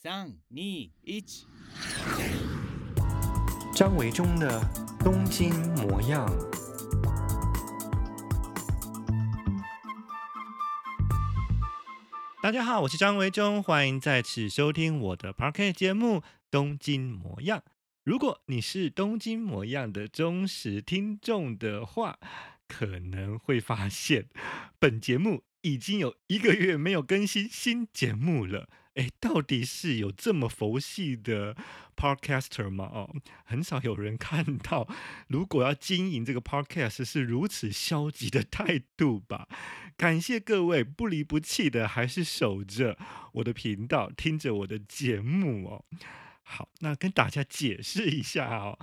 三、二、一。张维中的东京模样。大家好，我是张维忠，欢迎再次收听我的 Podcast 节目《东京模样》。如果你是《东京模样》的忠实听众的话，可能会发现本节目已经有一个月没有更新新节目了。哎，到底是有这么佛系的 podcaster 吗？哦，很少有人看到，如果要经营这个 podcast 是如此消极的态度吧？感谢各位不离不弃的，还是守着我的频道，听着我的节目哦。好，那跟大家解释一下哦。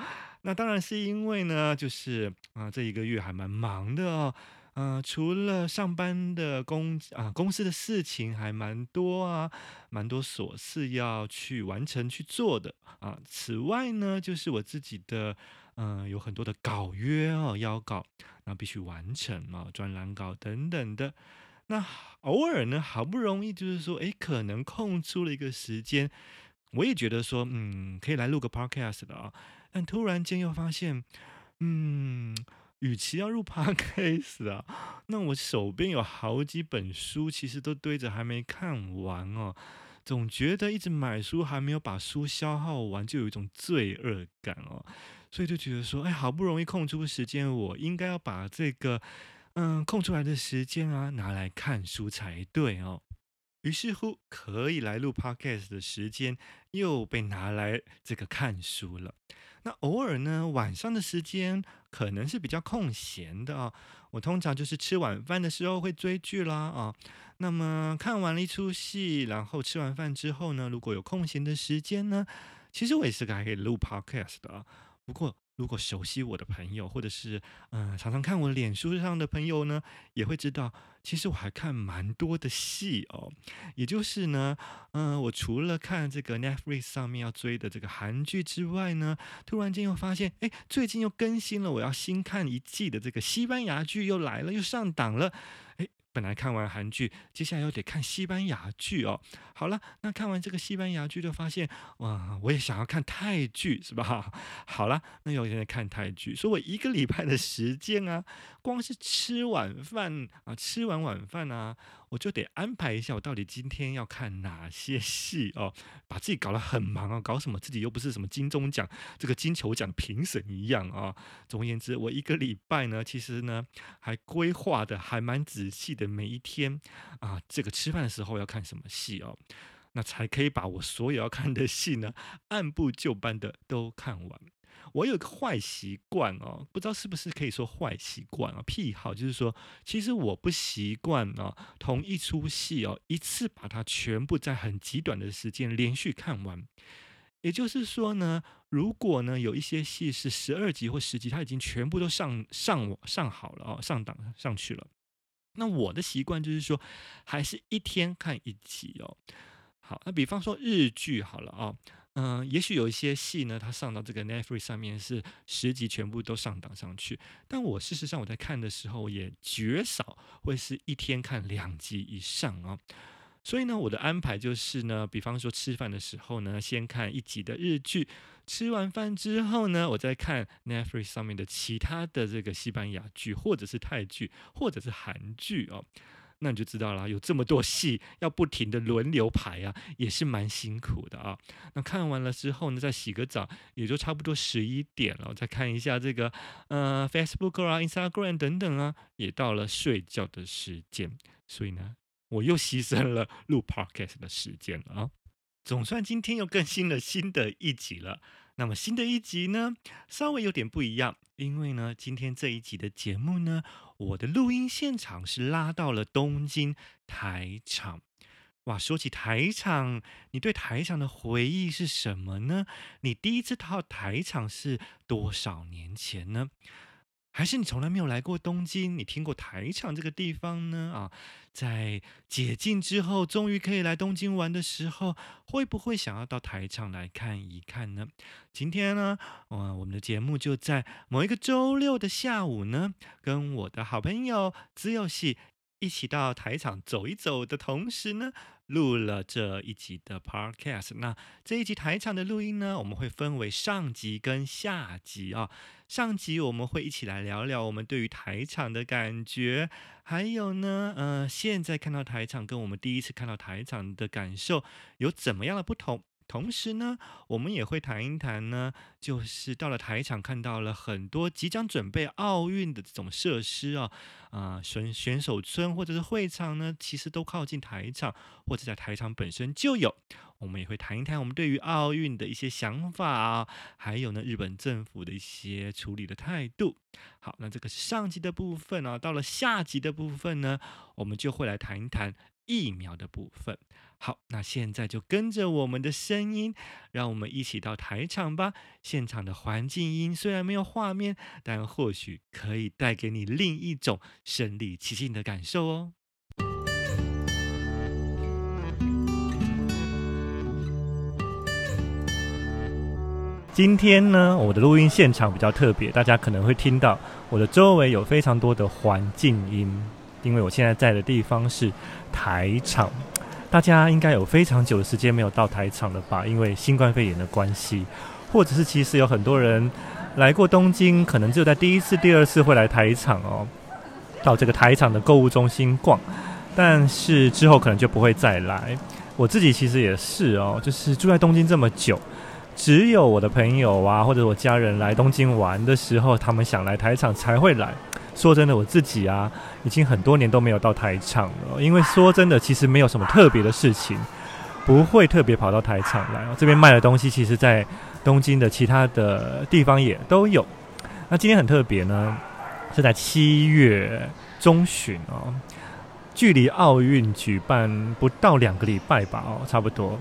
那当然是因为呢，就是啊，这一个月还蛮忙的哦。嗯、除了上班的公啊，公司的事情还蛮多啊，蛮多琐事要去完成去做的啊。此外呢，就是我自己的，嗯、有很多的稿约哦，邀稿，那必须完成嘛，专栏稿等等的。那偶尔呢，好不容易就是说，诶，可能空出了一个时间，我也觉得说，嗯，可以来录个 podcast 的啊。但突然间又发现，嗯。与其要入 Podcast 啊，那我手边有好几本书，其实都堆着还没看完哦。总觉得一直买书还没有把书消耗完，就有一种罪恶感哦。所以就觉得说，哎，好不容易空出时间，我应该要把这个嗯空出来的时间啊拿来看书才对哦。于是乎，可以来录 Podcast 的时间又被拿来这个看书了。那偶尔呢，晚上的时间可能是比较空闲的啊。我通常就是吃晚饭的时候会追剧啦啊。那么看完了一出戏，然后吃完饭之后呢，如果有空闲的时间呢，其实我也是还可以录 podcast 的啊。不过，如果熟悉我的朋友，或者是嗯、常常看我脸书上的朋友呢，也会知道，其实我还看蛮多的戏哦。也就是呢，嗯、我除了看这个 Netflix 上面要追的这个韩剧之外呢，突然间又发现，哎，最近又更新了，我要新看一季的这个西班牙剧又来了，又上档了，哎。本来看完韩剧，接下来又得看西班牙剧哦。好了，那看完这个西班牙剧，就发现哇，我也想要看泰剧，是吧？好了，那有现在看泰剧，所以我一个礼拜的时间啊，光是吃晚饭啊，吃完晚饭啊。我就得安排一下，我到底今天要看哪些戏哦，把自己搞得很忙啊，搞什么？自己又不是什么金钟奖这个金球奖评审一样啊。总而言之，我一个礼拜呢，其实呢还规划的还蛮仔细的，每一天啊，这个吃饭的时候要看什么戏哦，那才可以把我所有要看的戏呢，按部就班的都看完。我有个坏习惯哦，不知道是不是可以说坏习惯啊？癖好就是说，其实我不习惯哦，同一出戏哦，一次把它全部在很极短的时间连续看完。也就是说呢，如果呢有一些戏是十二集或十集，它已经全部都上上上好了哦，上档上去了。那我的习惯就是说，还是一天看一集哦。好，那比方说日剧好了。哦嗯、也许有一些戏呢，它上到这个 Netflix 上面是十集全部都上档上去，但我事实上我在看的时候也绝少会是一天看两集以上啊，所以呢，我的安排就是呢，比方说吃饭的时候呢，先看一集的日剧，吃完饭之后呢，我再看 Netflix 上面的其他的这个西班牙剧，或者是泰剧，或者是韩剧哦。那你就知道了，有这么多戏要不停的轮流排啊，也是蛮辛苦的啊。那看完了之后呢，再洗个澡，也就差不多十一点了。再看一下这个呃 Facebook 啊、Instagram 等等啊，也到了睡觉的时间。所以呢，我又牺牲了录 Podcast 的时间啊。总算今天又更新了新的一集了。那么新的一集呢，稍微有点不一样，因为呢，今天这一集的节目呢，我的录音现场是拉到了东京台场。哇，说起台场，你对台场的回忆是什么呢？你第一次到台场是多少年前呢？还是你从来没有来过东京？你听过台场这个地方呢？啊，在解禁之后，终于可以来东京玩的时候，会不会想要到台场来看一看呢？今天呢，呃，我们的节目就在某一个周六的下午呢，跟我的好朋友资优系一起到台场走一走的同时呢，录了这一集的 Podcast。那这一集台场的录音呢，我们会分为上集跟下集啊。上集我们会一起来聊聊我们对于台场的感觉，还有呢，呃，现在看到台场跟我们第一次看到台场的感受有怎么样的不同。同时呢，我们也会谈一谈呢，就是到了台场看到了很多即将准备奥运的这种设施啊，啊、选选手村或者是会场呢，其实都靠近台场，或者在台场本身就有。我们也会谈一谈我们对于奥运的一些想法啊，还有呢，日本政府的一些处理的态度。好，那这个是上集的部分啊，到了下集的部分呢，我们就会来谈一谈疫苗的部分。好，那现在就跟着我们的声音，让我们一起到台场吧。现场的环境音虽然没有画面，但或许可以带给你另一种身临其境的感受哦。今天呢，我的录音现场比较特别，大家可能会听到我的周围有非常多的环境音，因为我现在在的地方是台场。大家应该有非常久的时间没有到台场了吧？因为新冠肺炎的关系，或者是其实有很多人来过东京，可能只有在第一次、第二次会来台场哦，到这个台场的购物中心逛，但是之后可能就不会再来。我自己其实也是哦，就是住在东京这么久，只有我的朋友啊，或者我家人来东京玩的时候，他们想来台场才会来。说真的，我自己啊，已经很多年都没有到台场了。因为说真的，其实没有什么特别的事情，不会特别跑到台场来。这边卖的东西，其实在东京的其他的地方也都有。那今天很特别呢，是在七月中旬哦，距离奥运举办不到两个礼拜吧，哦，差不多。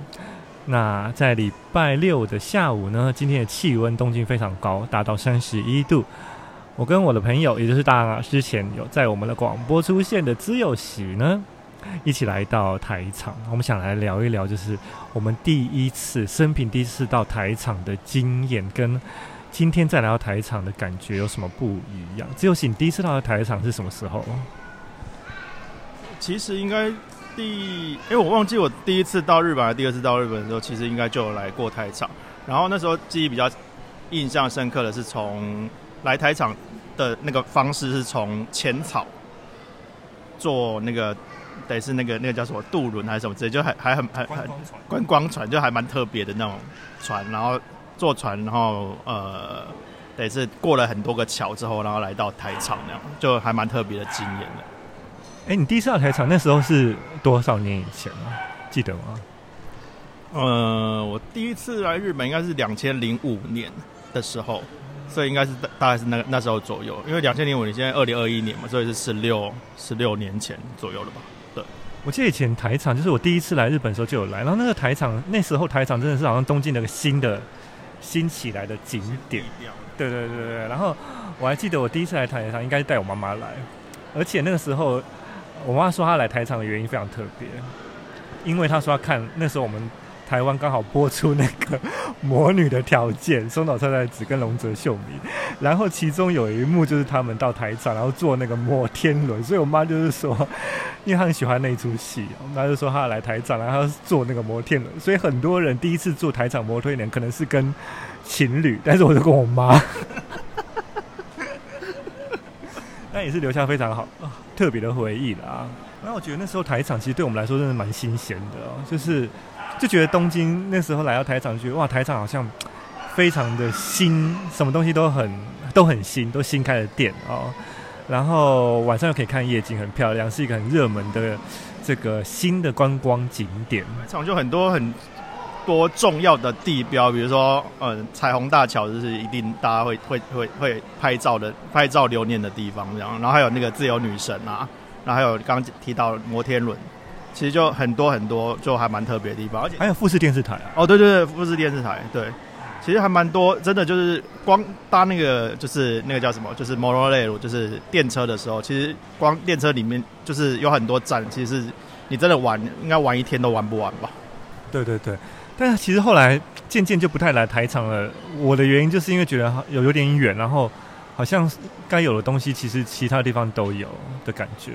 那在礼拜六的下午呢，今天的气温东京非常高，达到三十一度。我跟我的朋友，也就是大家之前有在我们的广播出现的资友喜呢，一起来到台场。我们想来聊一聊，就是我们第一次生平第一次到台场的经验，跟今天再来到台场的感觉有什么不一样？资友喜你第一次到台场是什么时候？其实应该第，因为我忘记我第一次到日本还是第二次到日本的时候，其实应该就有来过台场。然后那时候记忆比较印象深刻的是从。来台场的那个方式是从浅草坐那个，得是那个那个叫什么渡轮还是什么之类，就还还很还还观光船，就还蛮特别的那种船，然后坐船，然后呃，得是过了很多个桥之后，然后来到台场那样，就还蛮特别的经验的。哎、你第一次到台场那时候是多少年以前啊？记得吗？呃，我第一次来日本应该是两千零五年的时候。所以应该是大大概是那那时候左右，因为两千零五年现在二零二一年嘛，所以是十六十六年前左右了吧？对，我记得以前台场就是我第一次来日本的时候就有来，然后那个台场那时候台场真的是好像东京那个新的新起来的景点，对对对对。然后我还记得我第一次来台场应该是带我妈妈来，而且那个时候我妈说她来台场的原因非常特别，因为她说要看那时候我们。台湾刚好播出那个魔女的条件，松岛菜菜子跟龙泽秀明，然后其中有一幕就是他们到台场，然后坐那个摩天轮，所以我妈就是说，因为她很喜欢那一出戏，她就说她要来台场，然后坐那个摩天轮，所以很多人第一次坐台场摩天轮可能是跟情侣，但是我就跟我妈，那也是留下非常好特别的回忆啦。那我觉得那时候台场其实对我们来说真的蛮新鲜的哦，就是。就觉得东京那时候来到台场，觉得哇，台场好像非常的新，什么东西都很都很新，都新开的店哦。然后晚上又可以看夜景，很漂亮，是一个很热门的这个新的观光景点。台场就很多很多重要的地标，比如说嗯，彩虹大桥就是一定大家会会会会拍照的拍照留念的地方这样。然后还有那个自由女神啊，然后还有刚刚提到摩天轮。其实就很多很多，就还蛮特别的地方，而且还有富士电视台啊！哦，对对对，富士电视台，对，其实还蛮多，真的就是光搭那个就是那个叫什么，就是 monorail，就是电车的时候，其实光电车里面就是有很多站，其实你真的玩，应该玩一天都玩不完吧？对对对，但是其实后来渐渐就不太来台场了。我的原因就是因为觉得有有点远，然后好像该有的东西，其实其他地方都有的感觉。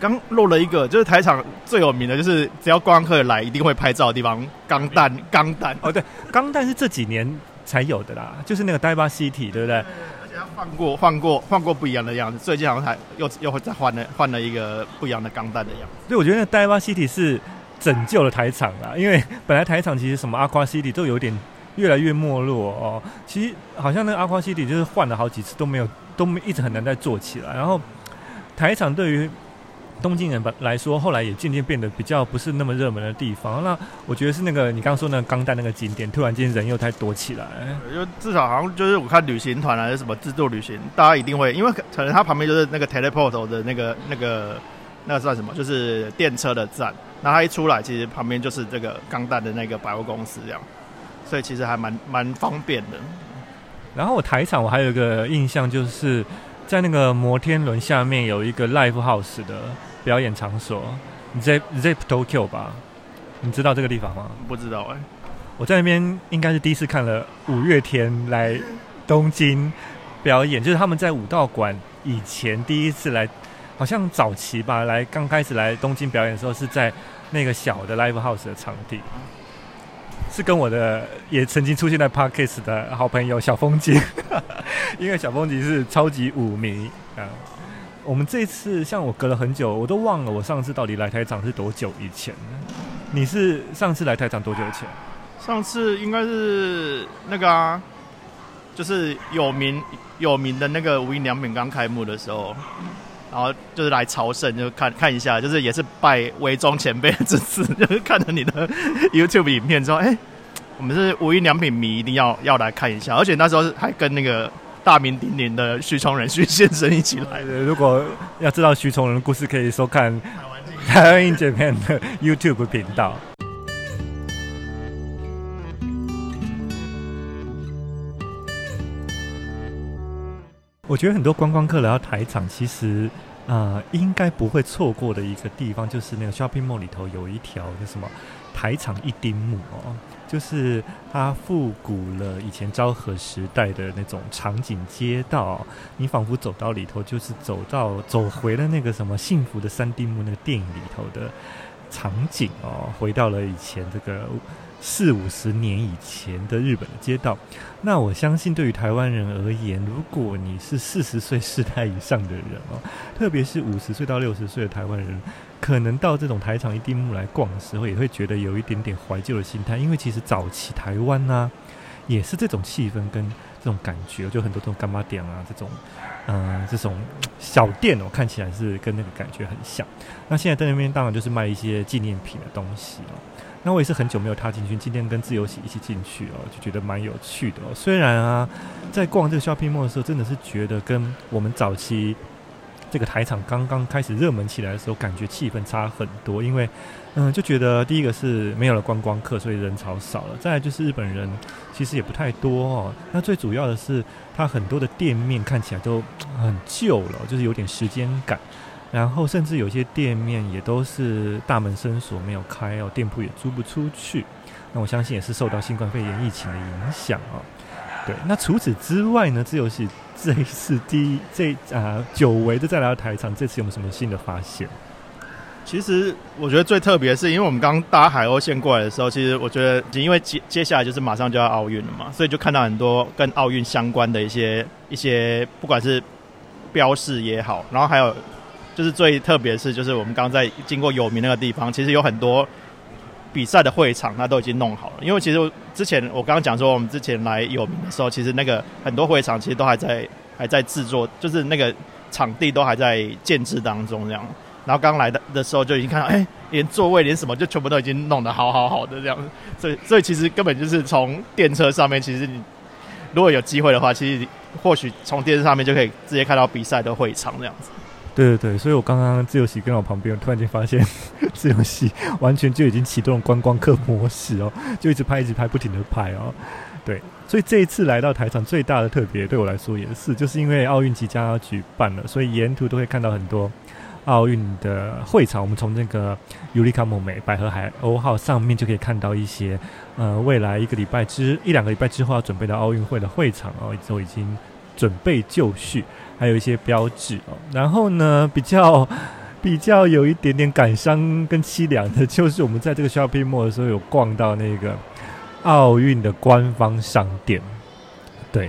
刚漏了一个，就是台场最有名的就是只要观光客来一定会拍照的地方——钢弹。钢弹哦，对，钢弹是这几年才有的啦，就是那个 Diver City，对不对？对，而且他换过、换过、换过不一样的样子，最近好像还又又会再换了换了一个不一样的钢弹的样子。对，我觉得那个 Diver City 是拯救了台场啦，因为本来台场其实什么 Aqua City 都有点。越来越没落哦，其实好像那个阿夸西蒂就是换了好几次都没有，都没一直很难再做起来。然后台场对于东京人来说，后来也渐渐变得比较不是那么热门的地方。那我觉得是那个你刚刚说那个钢弹那个景点，突然间人又太多起来。因为至少好像就是我看旅行团还是什么自助旅行，大家一定会，因为可能它旁边就是那个 teleport 的那个那个那个算什么，就是电车的站。那它一出来，其实旁边就是这个钢弹的那个百货公司这样。所以其实还蛮蛮方便的。然后我台场我还有一个印象，就是在那个摩天轮下面有一个 Live House 的表演场所，Zip Zip Tokyo 吧？你知道这个地方吗？不知道哎、欸。我在那边应该是第一次看了五月天来东京表演，就是他们在武道馆以前第一次来，好像早期吧，来刚开始来东京表演的时候是在那个小的 Live House 的场地。是跟我的也曾经出现在 Podcast 的好朋友小风景，因为小风景是超级舞迷啊。我们这次像我隔了很久，我都忘了我上次到底来台场是多久以前。你是上次来台场多久以前？上次应该是那个啊，就是有名有名的那个无印良品刚开幕的时候。然后就是来朝圣，就看看一下，就是也是拜微宗前辈的支持，就是看了你的 YouTube 影片之后，哎，我们是无印良品迷，一定要要来看一下。而且那时候还跟那个大名鼎鼎的徐崇仁徐先生一起来的。如果要知道徐崇仁的故事，可以收看台湾 in Japan 的 YouTube 频道。我觉得很多观光客来到台场，其实、呃，应该不会错过的一个地方，就是那个 shopping mall 里头有一条叫什么台场一丁目哦，就是它复古了以前昭和时代的那种场景街道，你仿佛走到里头，就是走到走回了那个什么幸福的三丁目那个电影里头的场景哦，回到了以前这个。四五十年以前的日本的街道，那我相信对于台湾人而言，如果你是四十岁世代以上的人哦，特别是五十岁到六十岁的台湾人，可能到这种台场一丁目来逛的时候，也会觉得有一点点怀旧的心态，因为其实早期台湾呢、也是这种气氛跟这种感觉，就很多这种干妈店啊，这种嗯、这种小店哦，看起来是跟那个感觉很像。那现在在那边当然就是卖一些纪念品的东西哦。那我也是很久没有踏进去，今天跟自由喜一起进去哦，就觉得蛮有趣的哦。虽然啊，在逛这个 shopping mall 的时候，真的是觉得跟我们早期这个台场刚刚开始热门起来的时候，感觉气氛差很多。因为，嗯，就觉得第一个是没有了观光客，所以人潮少了；再来就是日本人其实也不太多哦。那最主要的是，它很多的店面看起来都很旧了，就是有点时间感。然后甚至有些店面也都是大门生锁没有开哦，店铺也租不出去。那我相信也是受到新冠肺炎疫情的影响哦。对，那除此之外呢，自由喜这一次第一这啊久违的再来到台场，这次有没有什么新的发现？其实我觉得最特别是，因为我们刚搭海鸥线过来的时候，其实我觉得因为接接下来就是马上就要奥运了嘛，所以就看到很多跟奥运相关的一些一些，不管是标示也好，然后还有。就是最特别是，就是我们刚在经过有名那个地方，其实有很多比赛的会场，它都已经弄好了。因为其实之前我刚刚讲说，我们之前来有名的时候，其实那个很多会场其实都还在还在制作，就是那个场地都还在建制当中这样。然后刚来的的时候就已经看到，哎，连座位连什么就全部都已经弄得好好好的这样。所以所以其实根本就是从电车上面，其实你如果有机会的话，其实或许从电视上面就可以直接看到比赛的会场这样子。对对对，所以我刚刚自由喜跟我旁边，突然间发现 自由喜完全就已经启动观光客模式哦，就一直拍一直拍，不停的拍哦。对，所以这一次来到台场最大的特别，对我来说也是，就是因为奥运即将要举办了，所以沿途都会看到很多奥运的会场。我们从那个尤里卡莫美百合海鸥号上面就可以看到一些，呃，未来一个礼拜之一两个礼拜之后要准备的奥运会的会场哦，都已经准备就绪，还有一些标志哦。然后呢，比较 比较有一点点感伤跟凄凉的，就是我们在这个 shopping mall 的时候，有逛到那个奥运的官方商店，对，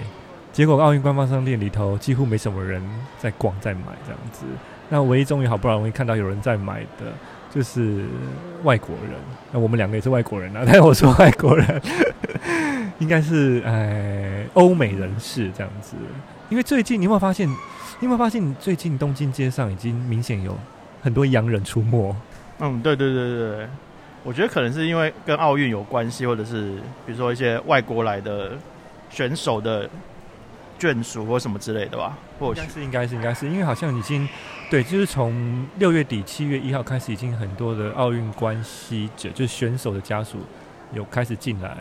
结果奥运官方商店里头几乎没什么人在逛在买这样子。那唯一终于好不容易看到有人在买的，就是外国人。那我们两个也是外国人啊，但我说外国人。应该是呃欧美人士这样子，因为最近你有没有发现？你有没有发现最近东京街上已经明显有很多洋人出没？嗯，对对对对对，我觉得可能是因为跟奥运有关系，或者是比如说一些外国来的选手的眷属或什么之类的吧。或许是应该是应该是，因为好像已经对，就是从六月底七月一号开始，已经很多的奥运关系者，就是选手的家属有开始进来。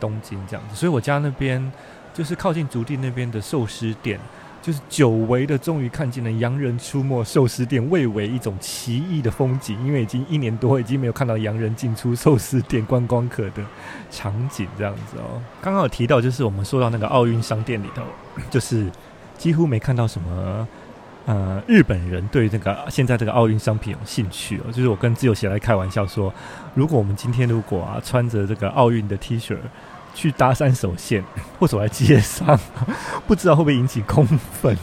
东京这样子，所以我家那边就是靠近竹地那边的寿司店，就是久违的，终于看见了洋人出没寿司店，蔚为一种奇异的风景。因为已经一年多，已经没有看到洋人进出寿司店观光客的场景这样子哦。刚刚有提到，就是我们说到那个奥运商店里头，就是几乎没看到什么。呃，日本人对这个现在这个奥运商品有兴趣哦，就是我跟自由鞋来开玩笑说，如果我们今天如果啊穿着这个奥运的 T 恤去搭山手线或走在街上，不知道会不会引起公愤？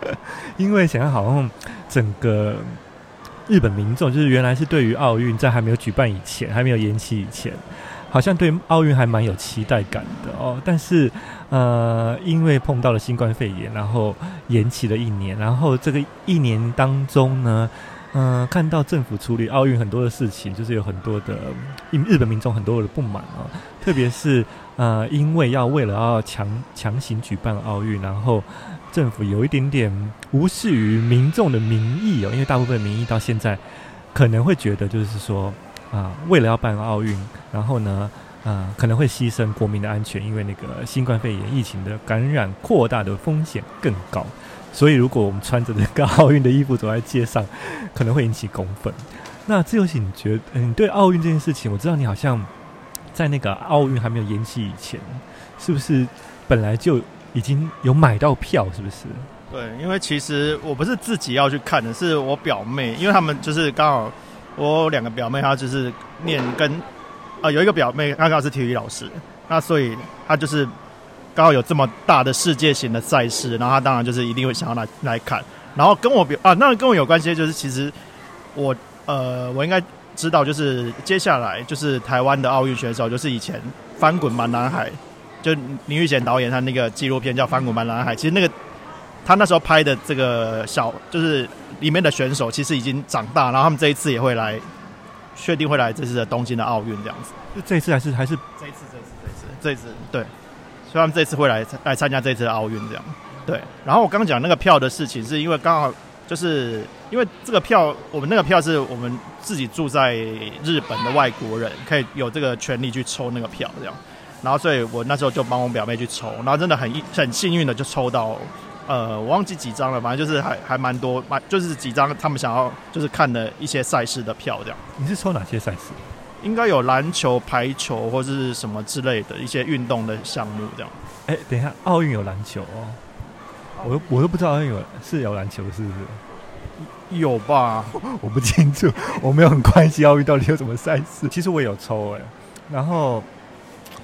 因为想要好像整个日本民众，就是原来是对于奥运在还没有举办以前，还没有延期以前。好像对奥运还蛮有期待感的哦，但是呃，因为碰到了新冠肺炎，然后延期了一年，然后这个一年当中呢，嗯、看到政府处理奥运很多的事情，就是有很多的日本民众很多的不满哦，特别是呃，因为要为了要强强行举办奥运，然后政府有一点点无视于民众的民意哦，因为大部分民意到现在可能会觉得就是说。啊，为了要办奥运，然后呢，啊，可能会牺牲国民的安全，因为那个新冠肺炎疫情的感染扩大的风险更高，所以如果我们穿着那个奥运的衣服走在街上，可能会引起公愤。那自由行，你觉得，嗯，对奥运这件事情，我知道你好像在那个奥运还没有延期以前，是不是本来就已经有买到票？是不是？对，因为其实我不是自己要去看的，是我表妹，因为他们就是刚好。我两个表妹，她就是念跟，呃，有一个表妹刚刚是体育老师，那所以她就是刚好有这么大的世界型的赛事，然后她当然就是一定会想要来来看，然后跟我表啊，那跟我有关系就是其实我呃我应该知道就是接下来就是台湾的奥运选手就是以前翻滚吧男孩，就林育贤导演他那个纪录片叫翻滚吧男孩，其实那个。他那时候拍的这个小，就是里面的选手，其实已经长大，然后他们这一次也会来，确定会来这次的东京的奥运这样子。就这一次还是还是这一次这一次这一次这一次对，所以他们这一次会来来参加这一次的奥运这样。对，然后我刚刚讲那个票的事情，是因为刚好就是因为这个票，我们那个票是我们自己住在日本的外国人可以有这个权利去抽那个票这样，然后所以我那时候就帮我表妹去抽，然后真的很很幸运的就抽到。呃，我忘记几张了，反正就是还还蛮多，蛮就是几张他们想要就是看的一些赛事的票这样。你是抽哪些赛事？应该有篮球、排球或者是什么之类的一些运动的项目这样。哎、欸，等一下，奥运有篮球哦？我都我都不知道奥运有是有篮球是不是？有吧？我不清楚，我没有很关心奥运到底有什么赛事。其实我也有抽哎，然后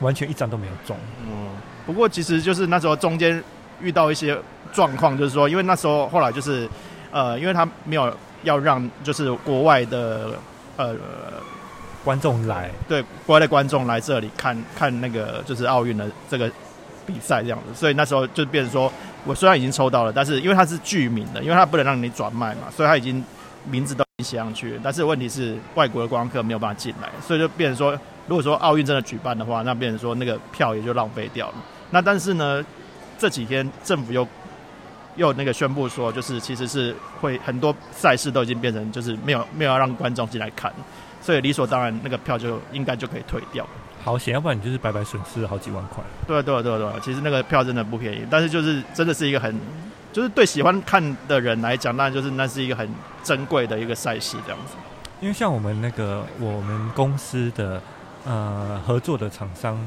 完全一张都没有中。嗯，不过其实就是那时候中间遇到一些。状况就是说，因为那时候后来就是，呃，因为他没有要让就是国外的呃观众来，对，国外的观众来这里看看那个就是奥运的这个比赛这样子，所以那时候就变成说，我虽然已经抽到了，但是因为他是剧名的，因为他不能让你转卖嘛，所以他已经名字都写上去，但是问题是外国的观光客没有办法进来，所以就变成说，如果说奥运真的举办的话，那变成说那个票也就浪费掉了。那但是呢，这几天政府又又那个宣布说，就是其实是会很多赛事都已经变成就是没有没有要让观众进来看，所以理所当然那个票就应该就可以退掉。好险，要不然你就是白白损失了好几万块。对啊对啊对啊对啊，其实那个票真的不便宜，但是就是真的是一个很，就是对喜欢看的人来讲，那就是那是一个很珍贵的一个赛事这样子。因为像我们那个我们公司的呃合作的厂商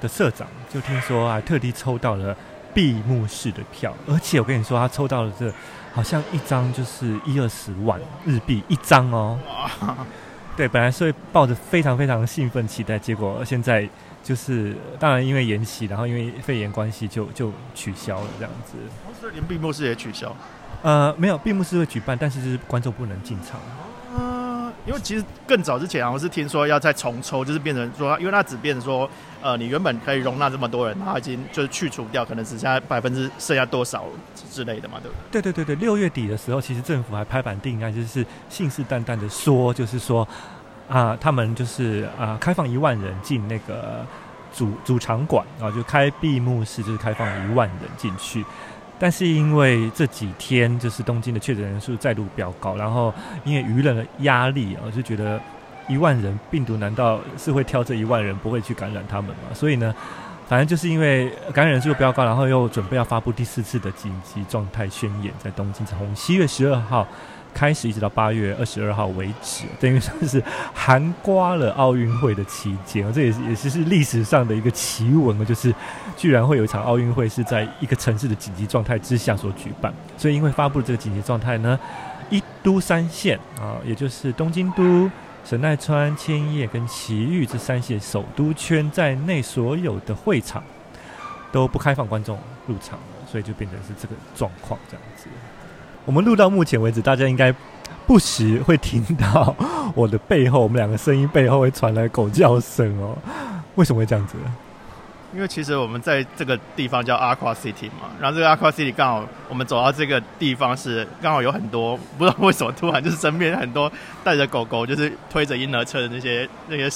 的社长，就听说还特地抽到了。闭幕式的票，而且我跟你说，他抽到了这好像一张就是一二十万日币一张哦。对，本来是会抱着非常非常兴奋期待，结果现在就是当然因为延期，然后因为肺炎关系就就取消了这样子。所以连闭幕式也取消？呃，没有闭幕式会举办，但是就是观众不能进场。因为其实更早之前啊，我是听说要再重抽，就是变成说，因为它只变成说，呃，你原本可以容纳这么多人，它已经就是去除掉，可能只剩下百分之剩下多少之类的嘛，对不对？对对对对，六月底的时候，其实政府还拍板定案，就是信誓旦旦的说，就是说啊、他们就是啊、呃，开放一万人进那个主主场馆啊，就开闭幕式，就是开放一万人进去。但是因为这几天就是东京的确诊人数再度飙高，然后因为舆论的压力啊，就觉得一万人病毒难道是会挑这一万人不会去感染他们吗？所以呢，反正就是因为感染人数飙高，然后又准备要发布第四次的紧急状态宣言，在东京从七月十二号。开始一直到八月二十二号为止，等于说是含刮了奥运会的期间，这也是也是是历史上的一个奇闻，就是居然会有一场奥运会是在一个城市的紧急状态之下所举办。所以因为发布了这个紧急状态呢，一都三县啊，也就是东京都、神奈川、千叶跟埼玉这三县首都圈在内所有的会场都不开放观众入场了，所以就变成是这个状况这样子。我们录到目前为止，大家应该不时会听到我的背后，我们两个声音背后会传来狗叫声哦。为什么会这样子？因为其实我们在这个地方叫 Aqua City 嘛，然后这个 Aqua City 刚好我们走到这个地方是刚好有很多不知道为什么突然就是身边很多带着狗狗，就是推着婴儿车的那些那些。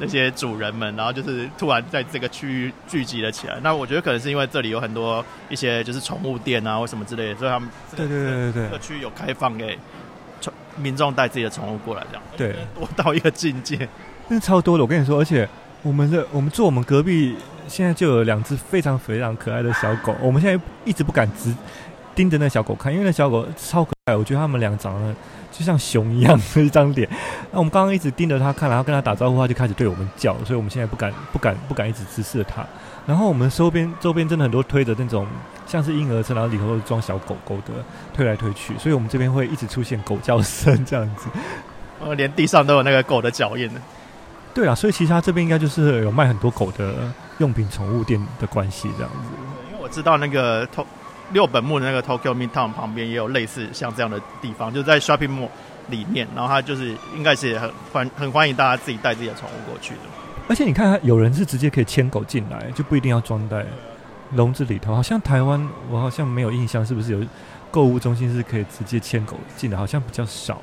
那些主人们，然后就是突然在这个区域聚集了起来。那我觉得可能是因为这里有很多一些就是宠物店啊或什么之类的，所以他们对对对对对，这个区域有开放给民众带自己的宠物过来这样。对，多到一个境界，那超多的。我跟你说，而且我们的我们住我们隔壁现在就有两只非常非常可爱的小狗。我们现在一直不敢直盯着那小狗看，因为那小狗超可爱。我觉得他们俩长得。就像熊一样的一张脸，那我们刚刚一直盯着他看，然后跟他打招呼，他就开始对我们叫，所以我们现在不敢、不敢、不敢一直直视他。然后我们周边周边真的很多推的那种，像是婴儿车，然后里头都是装小狗狗的，推来推去，所以我们这边会一直出现狗叫声这样子。呃，连地上都有那个狗的脚印呢。对啊，所以其实他这边应该就是有卖很多狗的用品、宠物店的关系这样子。因为我知道那个六本木的那个 Tokyo Midtown 旁边也有类似像这样的地方，就在 Shopping Mall 里面，然后它就是应该是很欢很欢迎大家自己带自己的宠物过去的。而且你看，有人是直接可以牵狗进来，就不一定要装在笼子里头。好像台湾我好像没有印象，是不是有购物中心是可以直接牵狗进的？好像比较少。